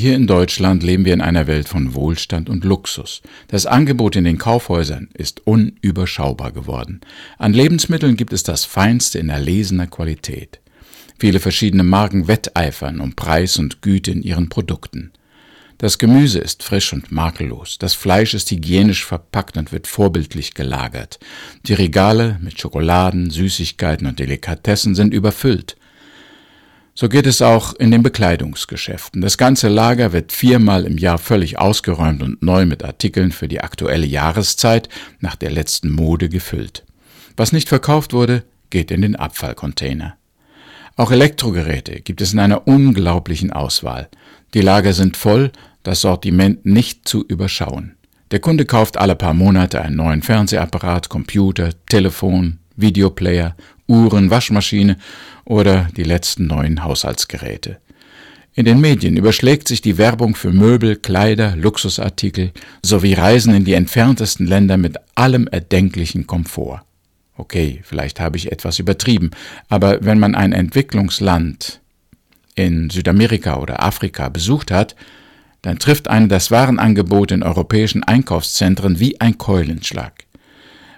Hier in Deutschland leben wir in einer Welt von Wohlstand und Luxus. Das Angebot in den Kaufhäusern ist unüberschaubar geworden. An Lebensmitteln gibt es das Feinste in erlesener Qualität. Viele verschiedene Marken wetteifern um Preis und Güte in ihren Produkten. Das Gemüse ist frisch und makellos, das Fleisch ist hygienisch verpackt und wird vorbildlich gelagert. Die Regale mit Schokoladen, Süßigkeiten und Delikatessen sind überfüllt. So geht es auch in den Bekleidungsgeschäften. Das ganze Lager wird viermal im Jahr völlig ausgeräumt und neu mit Artikeln für die aktuelle Jahreszeit nach der letzten Mode gefüllt. Was nicht verkauft wurde, geht in den Abfallcontainer. Auch Elektrogeräte gibt es in einer unglaublichen Auswahl. Die Lager sind voll, das Sortiment nicht zu überschauen. Der Kunde kauft alle paar Monate einen neuen Fernsehapparat, Computer, Telefon, Videoplayer, Uhren, Waschmaschine oder die letzten neuen Haushaltsgeräte. In den Medien überschlägt sich die Werbung für Möbel, Kleider, Luxusartikel sowie Reisen in die entferntesten Länder mit allem erdenklichen Komfort. Okay, vielleicht habe ich etwas übertrieben, aber wenn man ein Entwicklungsland in Südamerika oder Afrika besucht hat, dann trifft einen das Warenangebot in europäischen Einkaufszentren wie ein Keulenschlag.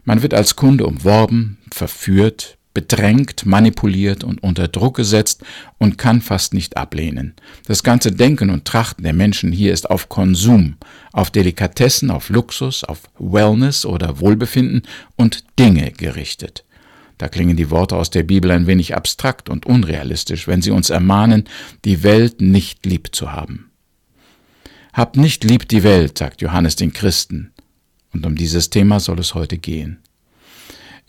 Man wird als Kunde umworben, verführt, bedrängt, manipuliert und unter Druck gesetzt und kann fast nicht ablehnen. Das ganze Denken und Trachten der Menschen hier ist auf Konsum, auf Delikatessen, auf Luxus, auf Wellness oder Wohlbefinden und Dinge gerichtet. Da klingen die Worte aus der Bibel ein wenig abstrakt und unrealistisch, wenn sie uns ermahnen, die Welt nicht lieb zu haben. Habt nicht lieb die Welt, sagt Johannes den Christen. Und um dieses Thema soll es heute gehen.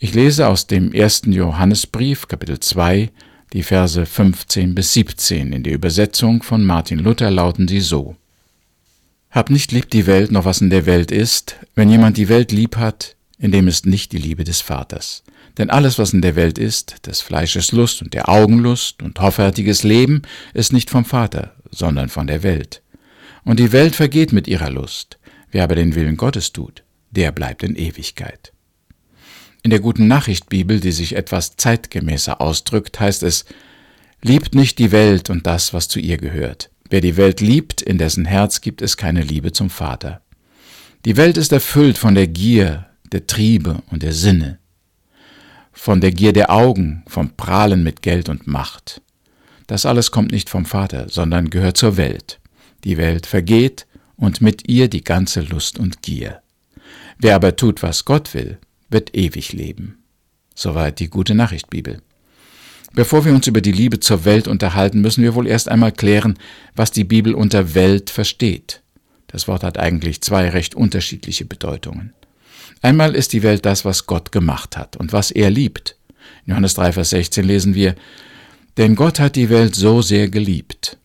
Ich lese aus dem ersten Johannesbrief, Kapitel 2, die Verse 15 bis 17. In der Übersetzung von Martin Luther lauten sie so. Hab nicht lieb die Welt, noch was in der Welt ist. Wenn jemand die Welt lieb hat, in dem ist nicht die Liebe des Vaters. Denn alles, was in der Welt ist, des Fleisches Lust und der Augenlust und hoffärtiges Leben, ist nicht vom Vater, sondern von der Welt. Und die Welt vergeht mit ihrer Lust. Wer aber den Willen Gottes tut, der bleibt in Ewigkeit. In der guten Nachricht Bibel, die sich etwas zeitgemäßer ausdrückt, heißt es, Liebt nicht die Welt und das, was zu ihr gehört. Wer die Welt liebt, in dessen Herz gibt es keine Liebe zum Vater. Die Welt ist erfüllt von der Gier, der Triebe und der Sinne, von der Gier der Augen, vom Prahlen mit Geld und Macht. Das alles kommt nicht vom Vater, sondern gehört zur Welt. Die Welt vergeht und mit ihr die ganze Lust und Gier. Wer aber tut, was Gott will, wird ewig leben. Soweit die gute Nachricht Bibel. Bevor wir uns über die Liebe zur Welt unterhalten, müssen wir wohl erst einmal klären, was die Bibel unter Welt versteht. Das Wort hat eigentlich zwei recht unterschiedliche Bedeutungen. Einmal ist die Welt das, was Gott gemacht hat und was er liebt. In Johannes 3, Vers 16 lesen wir, Denn Gott hat die Welt so sehr geliebt,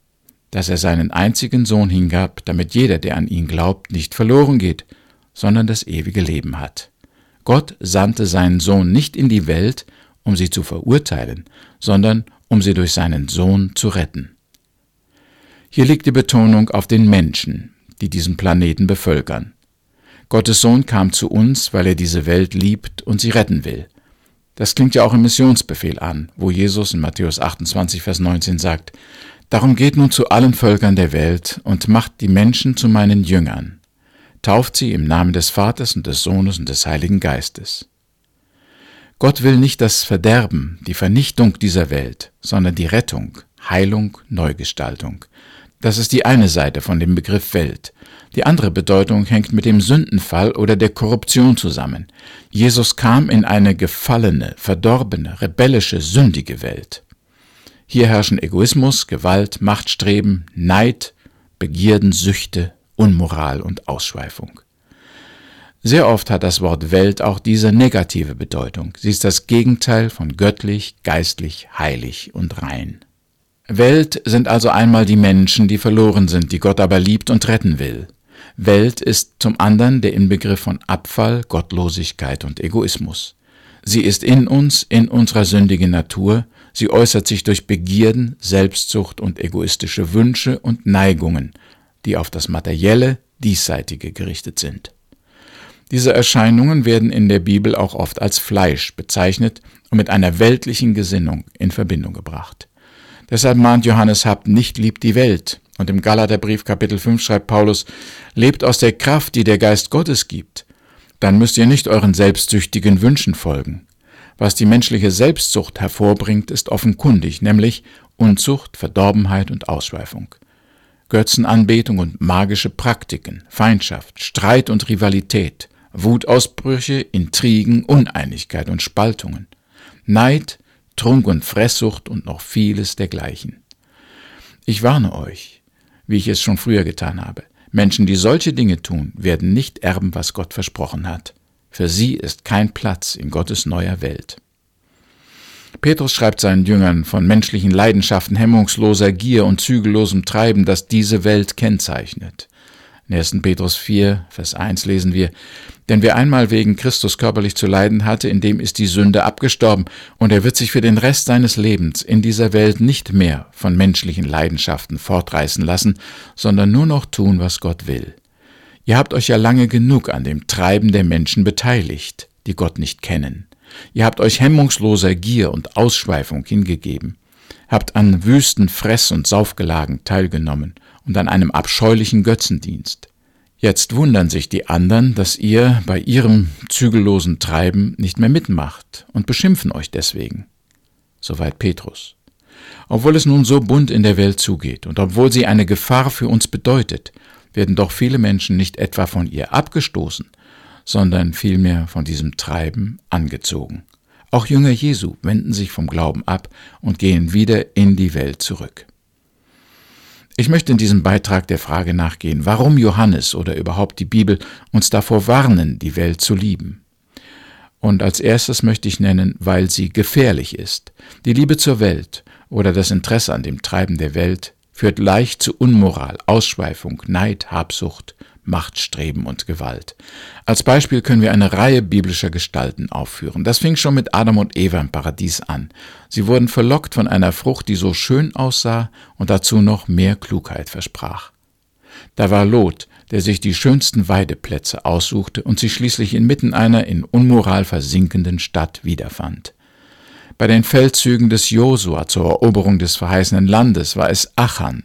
dass er seinen einzigen Sohn hingab, damit jeder, der an ihn glaubt, nicht verloren geht, sondern das ewige Leben hat. Gott sandte seinen Sohn nicht in die Welt, um sie zu verurteilen, sondern um sie durch seinen Sohn zu retten. Hier liegt die Betonung auf den Menschen, die diesen Planeten bevölkern. Gottes Sohn kam zu uns, weil er diese Welt liebt und sie retten will. Das klingt ja auch im Missionsbefehl an, wo Jesus in Matthäus 28, Vers 19 sagt, Darum geht nun zu allen Völkern der Welt und macht die Menschen zu meinen Jüngern. Tauft sie im Namen des Vaters und des Sohnes und des Heiligen Geistes. Gott will nicht das Verderben, die Vernichtung dieser Welt, sondern die Rettung, Heilung, Neugestaltung. Das ist die eine Seite von dem Begriff Welt. Die andere Bedeutung hängt mit dem Sündenfall oder der Korruption zusammen. Jesus kam in eine gefallene, verdorbene, rebellische, sündige Welt. Hier herrschen Egoismus, Gewalt, Machtstreben, Neid, Begierden, Süchte, Unmoral und Ausschweifung. Sehr oft hat das Wort Welt auch diese negative Bedeutung. Sie ist das Gegenteil von göttlich, geistlich, heilig und rein. Welt sind also einmal die Menschen, die verloren sind, die Gott aber liebt und retten will. Welt ist zum anderen der Inbegriff von Abfall, Gottlosigkeit und Egoismus. Sie ist in uns, in unserer sündigen Natur, Sie äußert sich durch Begierden, Selbstsucht und egoistische Wünsche und Neigungen, die auf das Materielle, Diesseitige gerichtet sind. Diese Erscheinungen werden in der Bibel auch oft als Fleisch bezeichnet und mit einer weltlichen Gesinnung in Verbindung gebracht. Deshalb mahnt Johannes Habt nicht lieb die Welt Und im Galaterbrief Kapitel 5 schreibt Paulus, lebt aus der Kraft, die der Geist Gottes gibt. Dann müsst ihr nicht euren selbstsüchtigen Wünschen folgen. Was die menschliche Selbstsucht hervorbringt, ist offenkundig, nämlich Unzucht, Verdorbenheit und Ausschweifung. Götzenanbetung und magische Praktiken, Feindschaft, Streit und Rivalität, Wutausbrüche, Intrigen, Uneinigkeit und Spaltungen, Neid, Trunk und Fresssucht und noch vieles dergleichen. Ich warne euch, wie ich es schon früher getan habe. Menschen, die solche Dinge tun, werden nicht erben, was Gott versprochen hat. Für sie ist kein Platz in Gottes neuer Welt. Petrus schreibt seinen Jüngern von menschlichen Leidenschaften, hemmungsloser Gier und zügellosem Treiben, das diese Welt kennzeichnet. In 1. Petrus 4, Vers 1 lesen wir, denn wer einmal wegen Christus körperlich zu leiden hatte, in dem ist die Sünde abgestorben, und er wird sich für den Rest seines Lebens in dieser Welt nicht mehr von menschlichen Leidenschaften fortreißen lassen, sondern nur noch tun, was Gott will. Ihr habt euch ja lange genug an dem Treiben der Menschen beteiligt, die Gott nicht kennen. Ihr habt euch hemmungsloser Gier und Ausschweifung hingegeben, habt an wüsten Fress- und Saufgelagen teilgenommen und an einem abscheulichen Götzendienst. Jetzt wundern sich die anderen, dass ihr bei ihrem zügellosen Treiben nicht mehr mitmacht und beschimpfen euch deswegen. Soweit Petrus. Obwohl es nun so bunt in der Welt zugeht und obwohl sie eine Gefahr für uns bedeutet, werden doch viele Menschen nicht etwa von ihr abgestoßen, sondern vielmehr von diesem Treiben angezogen. Auch Jünger Jesu wenden sich vom Glauben ab und gehen wieder in die Welt zurück. Ich möchte in diesem Beitrag der Frage nachgehen, warum Johannes oder überhaupt die Bibel uns davor warnen, die Welt zu lieben. Und als erstes möchte ich nennen, weil sie gefährlich ist. Die Liebe zur Welt oder das Interesse an dem Treiben der Welt führt leicht zu Unmoral, Ausschweifung, Neid, Habsucht, Machtstreben und Gewalt. Als Beispiel können wir eine Reihe biblischer Gestalten aufführen. Das fing schon mit Adam und Eva im Paradies an. Sie wurden verlockt von einer Frucht, die so schön aussah und dazu noch mehr Klugheit versprach. Da war Lot, der sich die schönsten Weideplätze aussuchte und sich schließlich inmitten einer in Unmoral versinkenden Stadt wiederfand. Bei den Feldzügen des Josua zur Eroberung des verheißenen Landes war es Achan,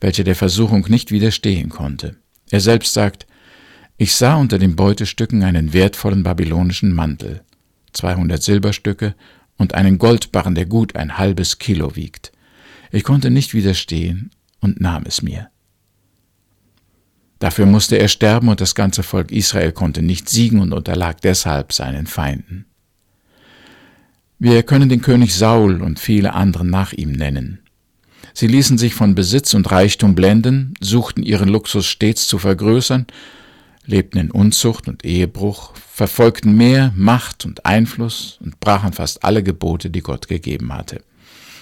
welcher der Versuchung nicht widerstehen konnte. Er selbst sagt, ich sah unter den Beutestücken einen wertvollen babylonischen Mantel, 200 Silberstücke und einen Goldbarren, der gut ein halbes Kilo wiegt. Ich konnte nicht widerstehen und nahm es mir. Dafür musste er sterben und das ganze Volk Israel konnte nicht siegen und unterlag deshalb seinen Feinden. Wir können den König Saul und viele andere nach ihm nennen. Sie ließen sich von Besitz und Reichtum blenden, suchten ihren Luxus stets zu vergrößern, lebten in Unzucht und Ehebruch, verfolgten mehr Macht und Einfluss und brachen fast alle Gebote, die Gott gegeben hatte.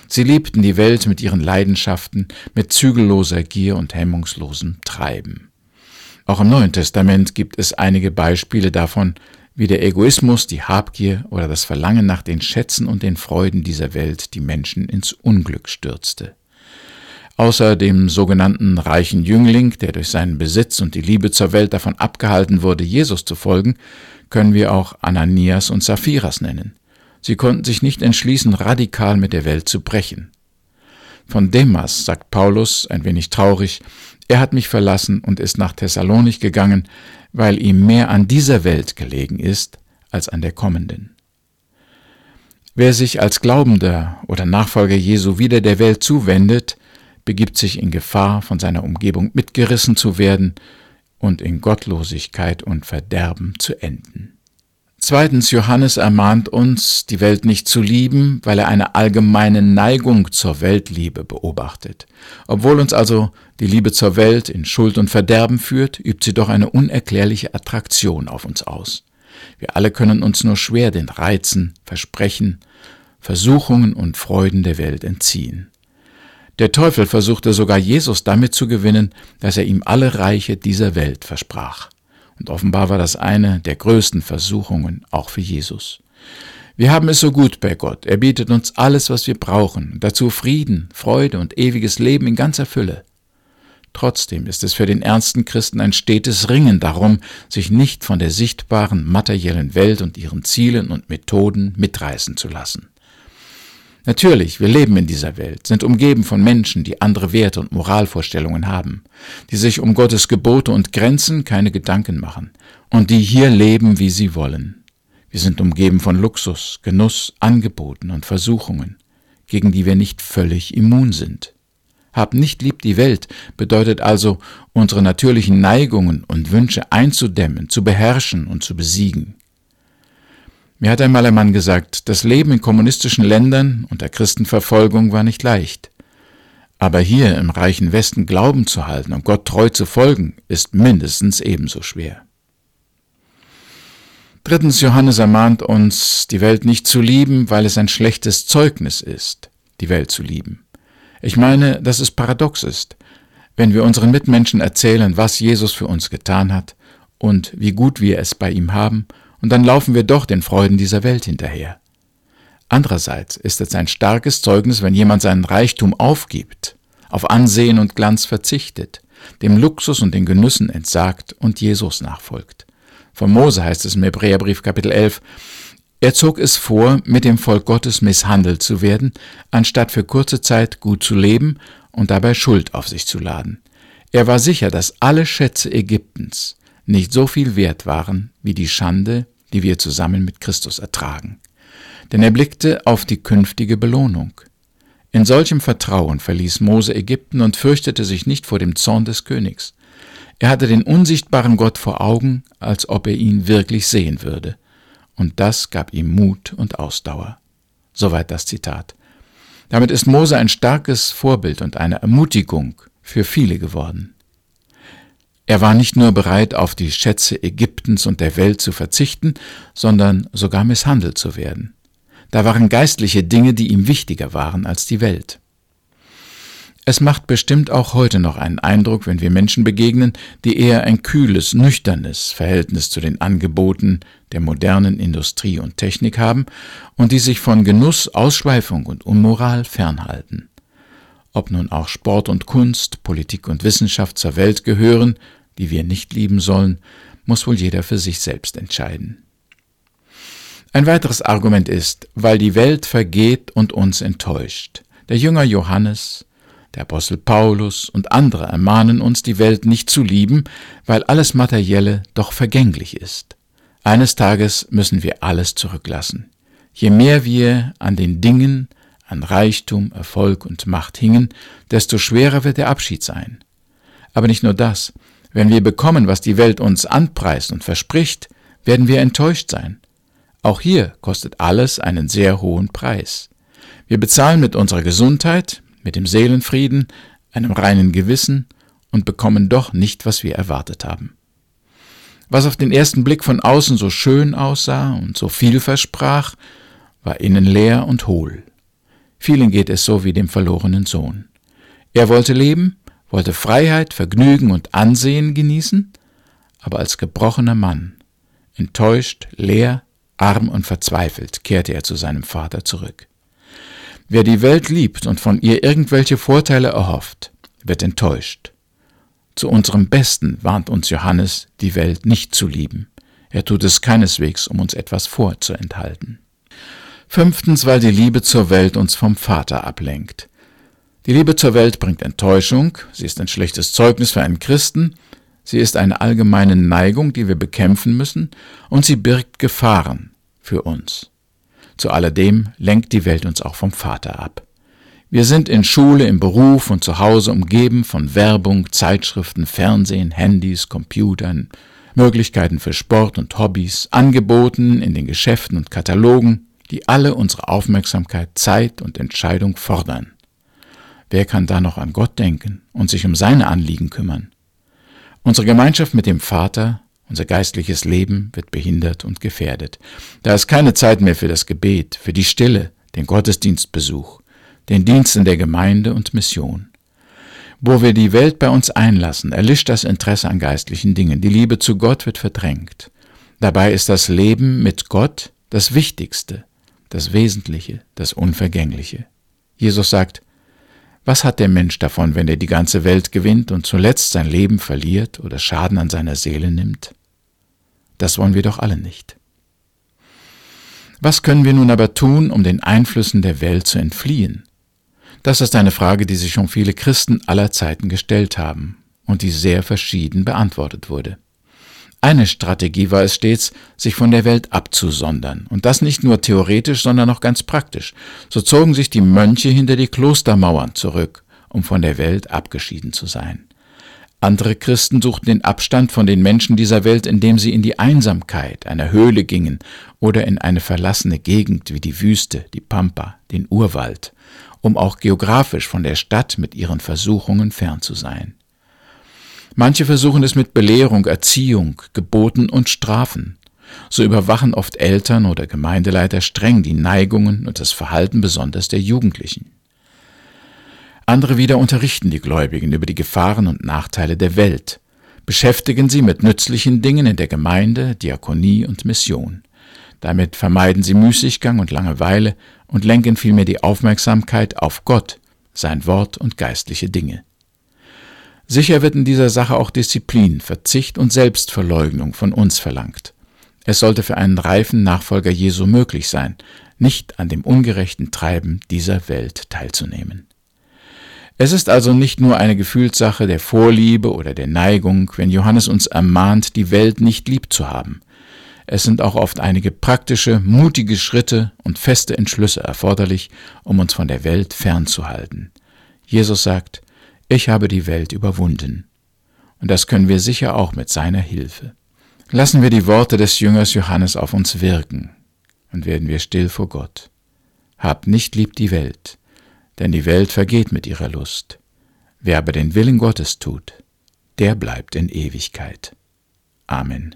Sie liebten die Welt mit ihren Leidenschaften, mit zügelloser Gier und hemmungslosem Treiben. Auch im Neuen Testament gibt es einige Beispiele davon, wie der Egoismus, die Habgier oder das Verlangen nach den Schätzen und den Freuden dieser Welt die Menschen ins Unglück stürzte. Außer dem sogenannten reichen Jüngling, der durch seinen Besitz und die Liebe zur Welt davon abgehalten wurde, Jesus zu folgen, können wir auch Ananias und Saphiras nennen. Sie konnten sich nicht entschließen, radikal mit der Welt zu brechen. Von Demas sagt Paulus, ein wenig traurig, er hat mich verlassen und ist nach Thessalonik gegangen, weil ihm mehr an dieser Welt gelegen ist als an der kommenden. Wer sich als Glaubender oder Nachfolger Jesu wieder der Welt zuwendet, begibt sich in Gefahr, von seiner Umgebung mitgerissen zu werden und in Gottlosigkeit und Verderben zu enden. Zweitens, Johannes ermahnt uns, die Welt nicht zu lieben, weil er eine allgemeine Neigung zur Weltliebe beobachtet. Obwohl uns also die Liebe zur Welt in Schuld und Verderben führt, übt sie doch eine unerklärliche Attraktion auf uns aus. Wir alle können uns nur schwer den Reizen, Versprechen, Versuchungen und Freuden der Welt entziehen. Der Teufel versuchte sogar Jesus damit zu gewinnen, dass er ihm alle Reiche dieser Welt versprach. Und offenbar war das eine der größten Versuchungen auch für Jesus. Wir haben es so gut bei Gott. Er bietet uns alles, was wir brauchen, dazu Frieden, Freude und ewiges Leben in ganzer Fülle. Trotzdem ist es für den ernsten Christen ein stetes Ringen darum, sich nicht von der sichtbaren materiellen Welt und ihren Zielen und Methoden mitreißen zu lassen. Natürlich, wir leben in dieser Welt, sind umgeben von Menschen, die andere Werte und Moralvorstellungen haben, die sich um Gottes Gebote und Grenzen keine Gedanken machen und die hier leben, wie sie wollen. Wir sind umgeben von Luxus, Genuss, Angeboten und Versuchungen, gegen die wir nicht völlig immun sind. Hab nicht lieb die Welt bedeutet also, unsere natürlichen Neigungen und Wünsche einzudämmen, zu beherrschen und zu besiegen. Mir hat einmal ein Mann gesagt, das Leben in kommunistischen Ländern unter Christenverfolgung war nicht leicht. Aber hier im reichen Westen Glauben zu halten und Gott treu zu folgen, ist mindestens ebenso schwer. Drittens, Johannes ermahnt uns, die Welt nicht zu lieben, weil es ein schlechtes Zeugnis ist, die Welt zu lieben. Ich meine, dass es paradox ist, wenn wir unseren Mitmenschen erzählen, was Jesus für uns getan hat und wie gut wir es bei ihm haben und dann laufen wir doch den Freuden dieser Welt hinterher. Andererseits ist es ein starkes Zeugnis, wenn jemand seinen Reichtum aufgibt, auf Ansehen und Glanz verzichtet, dem Luxus und den Genüssen entsagt und Jesus nachfolgt. Von Mose heißt es im Hebräerbrief Kapitel 11, er zog es vor, mit dem Volk Gottes misshandelt zu werden, anstatt für kurze Zeit gut zu leben und dabei Schuld auf sich zu laden. Er war sicher, dass alle Schätze Ägyptens nicht so viel wert waren wie die Schande, die wir zusammen mit Christus ertragen. Denn er blickte auf die künftige Belohnung. In solchem Vertrauen verließ Mose Ägypten und fürchtete sich nicht vor dem Zorn des Königs. Er hatte den unsichtbaren Gott vor Augen, als ob er ihn wirklich sehen würde. Und das gab ihm Mut und Ausdauer. Soweit das Zitat. Damit ist Mose ein starkes Vorbild und eine Ermutigung für viele geworden. Er war nicht nur bereit, auf die Schätze Ägyptens und der Welt zu verzichten, sondern sogar misshandelt zu werden. Da waren geistliche Dinge, die ihm wichtiger waren als die Welt. Es macht bestimmt auch heute noch einen Eindruck, wenn wir Menschen begegnen, die eher ein kühles, nüchternes Verhältnis zu den Angeboten der modernen Industrie und Technik haben und die sich von Genuss, Ausschweifung und Unmoral fernhalten. Ob nun auch Sport und Kunst, Politik und Wissenschaft zur Welt gehören, die wir nicht lieben sollen, muss wohl jeder für sich selbst entscheiden. Ein weiteres Argument ist, weil die Welt vergeht und uns enttäuscht. Der Jünger Johannes, der Apostel Paulus und andere ermahnen uns, die Welt nicht zu lieben, weil alles Materielle doch vergänglich ist. Eines Tages müssen wir alles zurücklassen. Je mehr wir an den Dingen, an Reichtum, Erfolg und Macht hingen, desto schwerer wird der Abschied sein. Aber nicht nur das, wenn wir bekommen, was die Welt uns anpreist und verspricht, werden wir enttäuscht sein. Auch hier kostet alles einen sehr hohen Preis. Wir bezahlen mit unserer Gesundheit, mit dem Seelenfrieden, einem reinen Gewissen und bekommen doch nicht, was wir erwartet haben. Was auf den ersten Blick von außen so schön aussah und so viel versprach, war innen leer und hohl. Vielen geht es so wie dem verlorenen Sohn. Er wollte leben, wollte Freiheit, Vergnügen und Ansehen genießen, aber als gebrochener Mann, enttäuscht, leer, arm und verzweifelt, kehrte er zu seinem Vater zurück. Wer die Welt liebt und von ihr irgendwelche Vorteile erhofft, wird enttäuscht. Zu unserem Besten warnt uns Johannes, die Welt nicht zu lieben. Er tut es keineswegs, um uns etwas vorzuenthalten. Fünftens, weil die Liebe zur Welt uns vom Vater ablenkt. Die Liebe zur Welt bringt Enttäuschung, sie ist ein schlechtes Zeugnis für einen Christen, sie ist eine allgemeine Neigung, die wir bekämpfen müssen, und sie birgt Gefahren für uns. Zu alledem lenkt die Welt uns auch vom Vater ab. Wir sind in Schule, im Beruf und zu Hause umgeben von Werbung, Zeitschriften, Fernsehen, Handys, Computern, Möglichkeiten für Sport und Hobbys, Angeboten in den Geschäften und Katalogen, die alle unsere Aufmerksamkeit, Zeit und Entscheidung fordern. Wer kann da noch an Gott denken und sich um seine Anliegen kümmern? Unsere Gemeinschaft mit dem Vater, unser geistliches Leben wird behindert und gefährdet. Da ist keine Zeit mehr für das Gebet, für die Stille, den Gottesdienstbesuch, den Dienst in der Gemeinde und Mission. Wo wir die Welt bei uns einlassen, erlischt das Interesse an geistlichen Dingen. Die Liebe zu Gott wird verdrängt. Dabei ist das Leben mit Gott das Wichtigste, das Wesentliche, das Unvergängliche. Jesus sagt, was hat der Mensch davon, wenn er die ganze Welt gewinnt und zuletzt sein Leben verliert oder Schaden an seiner Seele nimmt? Das wollen wir doch alle nicht. Was können wir nun aber tun, um den Einflüssen der Welt zu entfliehen? Das ist eine Frage, die sich schon viele Christen aller Zeiten gestellt haben und die sehr verschieden beantwortet wurde. Eine Strategie war es stets, sich von der Welt abzusondern, und das nicht nur theoretisch, sondern auch ganz praktisch. So zogen sich die Mönche hinter die Klostermauern zurück, um von der Welt abgeschieden zu sein. Andere Christen suchten den Abstand von den Menschen dieser Welt, indem sie in die Einsamkeit einer Höhle gingen oder in eine verlassene Gegend wie die Wüste, die Pampa, den Urwald, um auch geografisch von der Stadt mit ihren Versuchungen fern zu sein. Manche versuchen es mit Belehrung, Erziehung, Geboten und Strafen. So überwachen oft Eltern oder Gemeindeleiter streng die Neigungen und das Verhalten besonders der Jugendlichen. Andere wieder unterrichten die Gläubigen über die Gefahren und Nachteile der Welt, beschäftigen sie mit nützlichen Dingen in der Gemeinde, Diakonie und Mission. Damit vermeiden sie Müßiggang und Langeweile und lenken vielmehr die Aufmerksamkeit auf Gott, sein Wort und geistliche Dinge. Sicher wird in dieser Sache auch Disziplin, Verzicht und Selbstverleugnung von uns verlangt. Es sollte für einen reifen Nachfolger Jesu möglich sein, nicht an dem ungerechten Treiben dieser Welt teilzunehmen. Es ist also nicht nur eine Gefühlssache der Vorliebe oder der Neigung, wenn Johannes uns ermahnt, die Welt nicht lieb zu haben. Es sind auch oft einige praktische, mutige Schritte und feste Entschlüsse erforderlich, um uns von der Welt fernzuhalten. Jesus sagt, ich habe die Welt überwunden. Und das können wir sicher auch mit seiner Hilfe. Lassen wir die Worte des Jüngers Johannes auf uns wirken und werden wir still vor Gott. Habt nicht lieb die Welt, denn die Welt vergeht mit ihrer Lust. Wer aber den Willen Gottes tut, der bleibt in Ewigkeit. Amen.